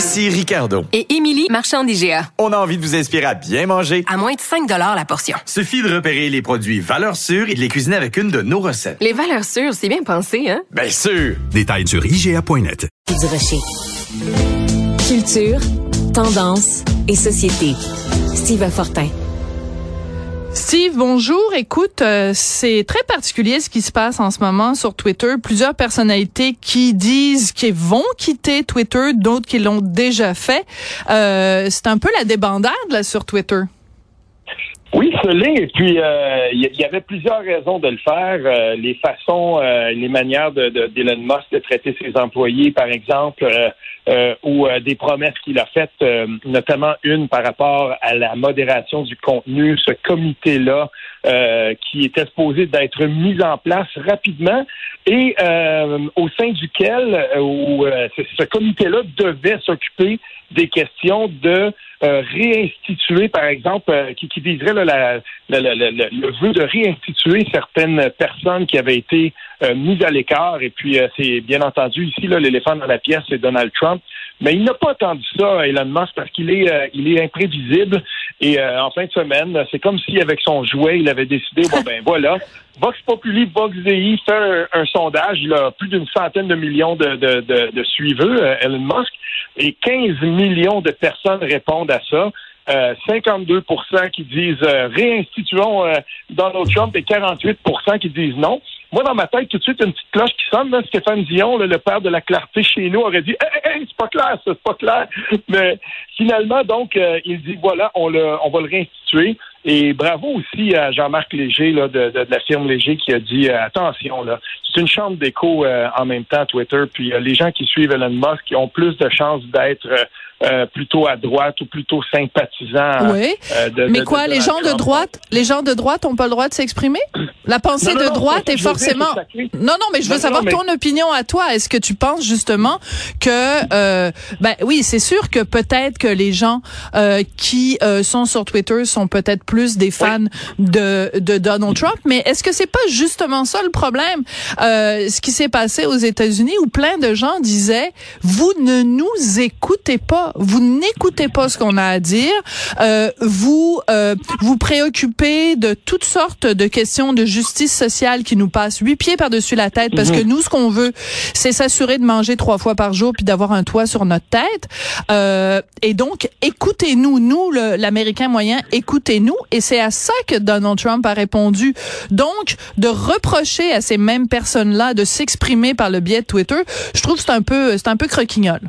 Ici Ricardo. Et Émilie, marchand d'IGA. On a envie de vous inspirer à bien manger. À moins de 5 la portion. Suffit de repérer les produits valeurs sûres et de les cuisiner avec une de nos recettes. Les valeurs sûres, c'est bien pensé, hein? Bien sûr! Détails sur IGA.net. Du rocher. Culture, tendance et société. Steve Fortin. Steve, bonjour. Écoute, euh, c'est très particulier ce qui se passe en ce moment sur Twitter. Plusieurs personnalités qui disent qu'ils vont quitter Twitter, d'autres qui l'ont déjà fait. Euh, c'est un peu la débandade là sur Twitter. Oui, ce l'est. Et puis, euh, il y, avait plusieurs raisons de le faire. Les façons, les manières de, de, d'Elon Musk de traiter ses employés, par exemple, ou des promesses qu'il a faites, notamment une par rapport à la modération du contenu, ce comité-là qui était supposé d'être mis en place rapidement et au sein duquel où, ce comité-là devait s'occuper des questions de euh, réinstituer, par exemple, euh, qui, qui viserait la, le vœu de réinstituer certaines personnes qui avaient été euh, mises à l'écart. Et puis, c'est bien entendu ici, l'éléphant dans la pièce, c'est Donald Trump. Mais il n'a pas attendu ça, Elon Musk, parce qu'il est, il est imprévisible. Et en fin de semaine, c'est comme si avec son jouet, il avait décidé, bon ben voilà, Vox Populi, Vox Dei fait un, sondage. Il a plus d'une centaine de millions de, de, de, de suiveux, Elon Musk, et 15 millions de personnes répondent à ça. 52% euh, qui disent euh, réinstituons euh, Donald Trump et 48% qui disent non. Moi, dans ma tête, tout de suite, une petite cloche qui sonne. Stéphane Dion, le père de la clarté chez nous, aurait dit c'est pas clair, ça, c'est pas clair. Mais finalement, donc, il dit voilà, on, le, on va le réinstituer. Et bravo aussi à Jean-Marc Léger là, de, de, la firme Léger qui a dit attention, là, c'est une chambre d'écho en même temps Twitter. Puis les gens qui suivent Elon Musk qui ont plus de chances d'être euh, plutôt à droite ou plutôt sympathisant. Oui. Euh, mais quoi, les gens de droite, les gens de droite ont pas le droit de s'exprimer? La pensée de droite est forcément. non, non, mais je veux savoir ton opinion à toi. Est-ce que tu penses justement que, euh, ben oui, c'est sûr que peut-être que les gens euh, qui sont sur Twitter sont peut-être plus des fans de, de Donald Trump, mais est-ce que c'est pas justement ça le problème? Ce qui s'est passé aux États-Unis où plein de gens disaient, vous ne nous écoutez pas vous n'écoutez pas ce qu'on a à dire, euh, vous euh, vous préoccupez de toutes sortes de questions de justice sociale qui nous passent huit pieds par-dessus la tête parce que mhm. nous, ce qu'on veut, c'est s'assurer de manger trois fois par jour puis d'avoir un toit sur notre tête. Euh, et donc, écoutez-nous, nous, l'Américain moyen, écoutez-nous. Et c'est à ça que Donald Trump a répondu. Donc, de reprocher à ces mêmes personnes-là de s'exprimer par le biais de Twitter, je trouve que c'est un peu, c'est un peu croquignol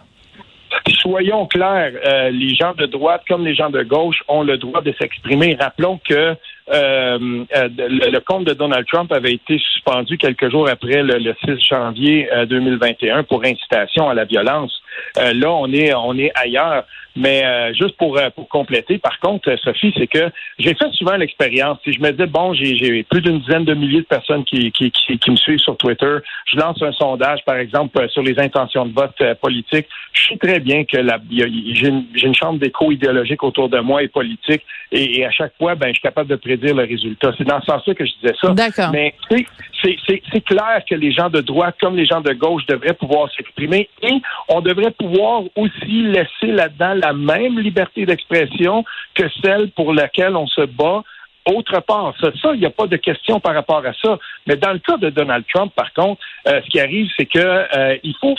soyons clairs, euh, les gens de droite comme les gens de gauche ont le droit de s'exprimer. Rappelons que euh, euh, le, compte de Donald Trump avait été suspendu quelques jours après le, le 6 janvier 2021 pour incitation à la violence. là, on est on est ailleurs. Mais euh, juste pour, euh, pour compléter, par contre, euh, Sophie, c'est que j'ai fait souvent l'expérience. Si je me dis, bon, j'ai plus d'une dizaine de milliers de personnes qui, qui, qui, me suivent sur Twitter, je lance un sondage, par exemple, sur les intentions de vote politique. Je sais très bien que j'ai une, une, chambre d'écho idéologique autour de moi et politique, et, à chaque fois, ben, je suis capable de prédire le résultat. C'est dans ce sens-là que je disais ça. D'accord. Mais c'est clair que les gens de droite comme les gens de gauche devraient pouvoir s'exprimer et on devrait pouvoir aussi laisser là-dedans la même liberté d'expression que celle pour laquelle on se bat autre part. Ça, il n'y a pas de question par rapport à ça. Mais dans le cas de Donald Trump, par contre, euh, ce qui arrive, c'est que euh, il faut.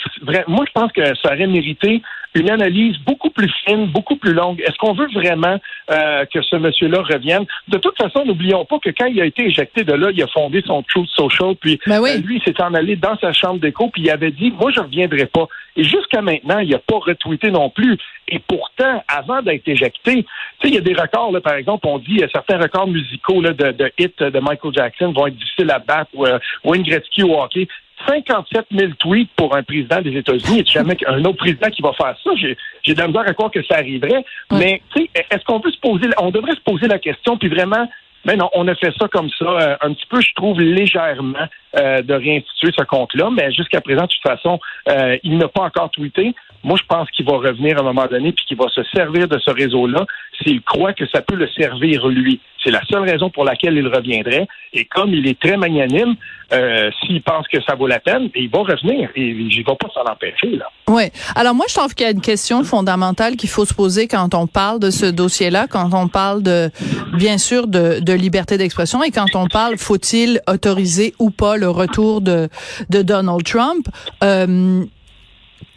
Moi, je pense que ça aurait mérité une analyse beaucoup plus fine, beaucoup plus longue. Est-ce qu'on veut vraiment euh, que ce monsieur-là revienne? De toute façon, n'oublions pas que quand il a été éjecté de là, il a fondé son Truth Social, puis ben oui. lui, il s'est en allé dans sa chambre d'écho, puis il avait dit, moi, je reviendrai pas. Et jusqu'à maintenant, il n'a pas retweeté non plus. Et pourtant, avant d'être éjecté, tu sais, il y a des records, là, par exemple, on dit, certains records musicaux là, de, de hits de Michael Jackson vont être difficiles à battre, ou euh, Wayne Gretzky au hockey. 57 000 tweets pour un président des États-Unis. A jamais un autre président qui va faire ça. J'ai, j'ai de la misère à croire que ça arriverait. Mais, tu sais, est-ce qu'on peut se poser, on devrait se poser la question, puis vraiment mais non, on a fait ça comme ça, euh, un petit peu, je trouve, légèrement euh, de réinstituer ce compte-là, mais jusqu'à présent, de toute façon, euh, il n'a pas encore tweeté. Moi, je pense qu'il va revenir à un moment donné, puis qu'il va se servir de ce réseau-là s'il croit que ça peut le servir lui. C'est la seule raison pour laquelle il reviendrait. Et comme il est très magnanime, euh, s'il pense que ça vaut la peine, il va revenir. Il ne va pas s'en empêcher. Là. Oui. Alors moi, je trouve qu'il y a une question fondamentale qu'il faut se poser quand on parle de ce dossier-là, quand on parle de, bien sûr, de, liberté d'expression et quand on parle, faut-il autoriser ou pas le retour de, de Donald Trump? Euh,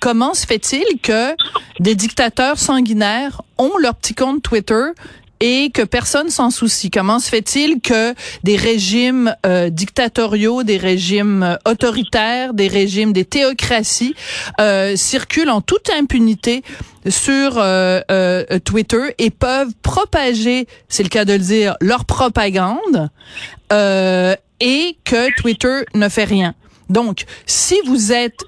comment se fait-il que des dictateurs sanguinaires ont leur petit compte Twitter et que personne s'en soucie. Comment se fait-il que des régimes euh, dictatoriaux, des régimes euh, autoritaires, des régimes, des théocraties euh, circulent en toute impunité sur Twitter et peuvent propager, c'est le cas de le dire, leur propagande et que Twitter ne fait rien. Donc, si vous êtes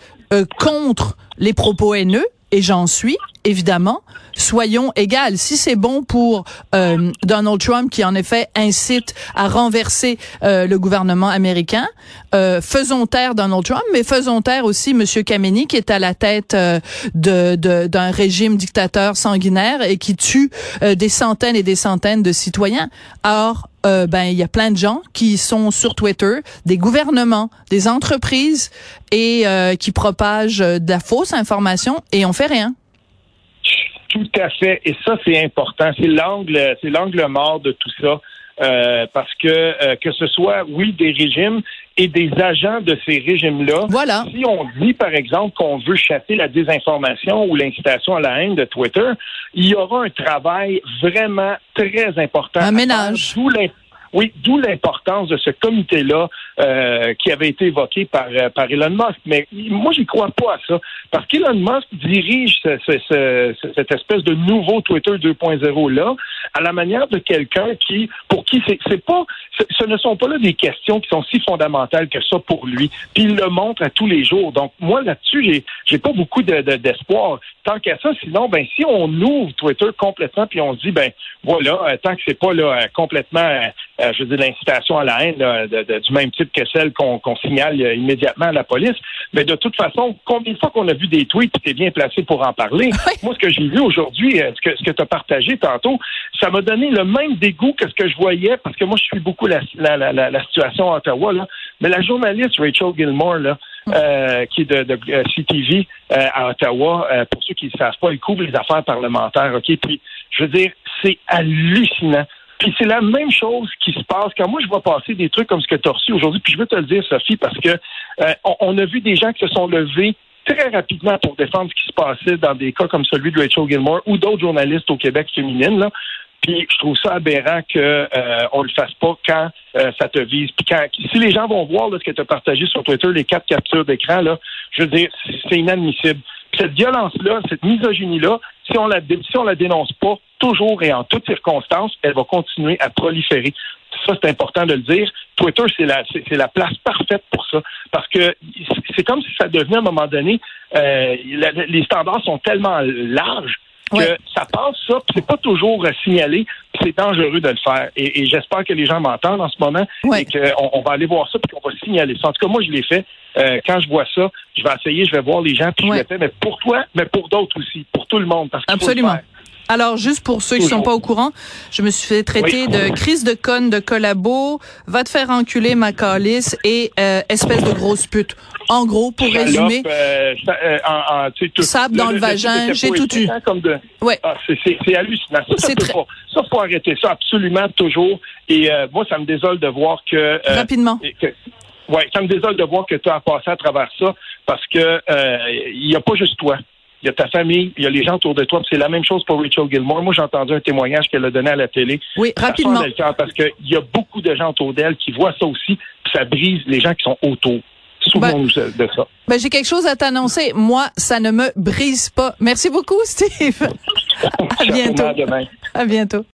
contre les propos haineux, et j'en suis, évidemment, soyons égales. Si c'est bon pour euh, Donald Trump, qui en effet incite à renverser euh, le gouvernement américain, euh, faisons taire Donald Trump, mais faisons taire aussi Monsieur Khamenei, qui est à la tête de d'un régime dictateur sanguinaire et qui tue des centaines et des centaines de citoyens. Or, ben il y a plein de gens qui sont sur Twitter, des gouvernements, des entreprises et qui propagent de la fausse information et on fait rien. Tout à fait. Et ça, c'est important. C'est l'angle, c'est l'angle mort de tout ça. Euh, parce que euh, que ce soit, oui, des régimes et des agents de ces régimes-là. Voilà. Si on dit, par exemple, qu'on veut chasser la désinformation ou l'incitation à la haine de Twitter, il y aura un travail vraiment très important. Un ménage. Oui, d'où l'importance de ce comité-là euh, qui avait été évoqué par, euh, par Elon Musk. Mais moi, j'y crois pas à ça. Parce qu'Elon Musk dirige cette espèce de nouveau Twitter 2.0-là à la manière de quelqu'un qui, pour qui c'est pas, ce ne sont pas là des questions qui sont si fondamentales que ça pour lui. Puis il le montre à tous les jours. Donc, moi, là-dessus, j'ai, j'ai pas beaucoup d'espoir. tant qu'à ça, sinon, ben, si on ouvre Twitter complètement puis on se dit, ben, voilà, euh, tant que c'est pas là complètement euh, je veux dire, l'incitation à la haine du même type que celle qu'on signale euh, immédiatement à la police. Mais de toute façon, combien de fois qu'on a vu des tweets, tu es bien placé pour en parler. Moi, ce que j'ai vu aujourd'hui, euh, ce que, ce que tu as partagé tantôt, ça m'a donné le même dégoût que ce que je voyais, parce que moi, je suis beaucoup la, la, la, la situation à Ottawa, là. mais la journaliste Rachel Gilmore, là, mm. qui est de, de CTV à Ottawa. pour ceux qui ne savent pas, elle couvre les affaires parlementaires. Ok, puis je veux dire, c'est hallucinant. Puis c'est la même chose qui se passe quand moi je vois passer des trucs comme ce que tu as reçu aujourd'hui. Puis je veux te le dire, Sophie, parce que euh, on, a vu des gens qui se sont levés très rapidement pour défendre ce qui se passait dans des cas comme celui de Rachel Gilmore ou d'autres journalistes au Québec féminines. Là. Puis je trouve ça aberrant qu'on euh, on le fasse pas quand euh, ça te vise. Puis quand si les gens vont voir là, ce que tu as partagé sur Twitter, les quatre captures d'écran, là, je veux dire, c'est inadmissible. cette violence-là, cette misogynie-là, si on la si on la dénonce pas, toujours et en toutes circonstances, elle va continuer à proliférer. Ça, c'est important de le dire. Twitter, c'est la, c'est, la place parfaite pour ça. Parce que c'est comme si ça devenait à un moment donné, euh, les standards sont tellement larges que ça passe ça, puis c'est pas toujours signalé, c'est dangereux de le faire. Et, j'espère que les gens m'entendent en ce moment et qu'on on va aller voir ça puis qu'on va signaler ça. En tout cas, moi, je l'ai fait. Euh, quand je vois ça, je vais essayer, je vais voir les gens, puis je le fais, mais pour toi, mais pour d'autres aussi, pour tout le monde. Parce Absolument. Alors, juste pour ceux qui sont pas au courant, je me suis fait traiter de crise de conne, de collabo, va te faire enculer ma calice et euh, espèce de grosse pute. En gros, pour résumer, euh, euh, en, sable dans le, vagin, j'ai tout eu. De, ouais. Ah, c'est hallucinant. Ça, ça, très... ça, faut arrêter ça absolument toujours. Et moi, ça me désole de voir que... Rapidement. Oui, ça me désole de voir que tu as passé à travers ça parce que il n'y a pas juste toi il y a ta famille, il y a les gens autour de toi. C'est la même chose pour Rachel Gilmore. Moi, j'ai entendu un témoignage qu'elle a donné à la télé. Oui, rapidement. parce qu'il y a beaucoup de gens autour d'elle qui voient ça aussi, puis ça brise les gens qui sont autour. Souvent ben, de ça. Ben, j'ai quelque chose à t'annoncer. Moi, ça ne me brise pas. Merci beaucoup, Steve. à bientôt. À bientôt.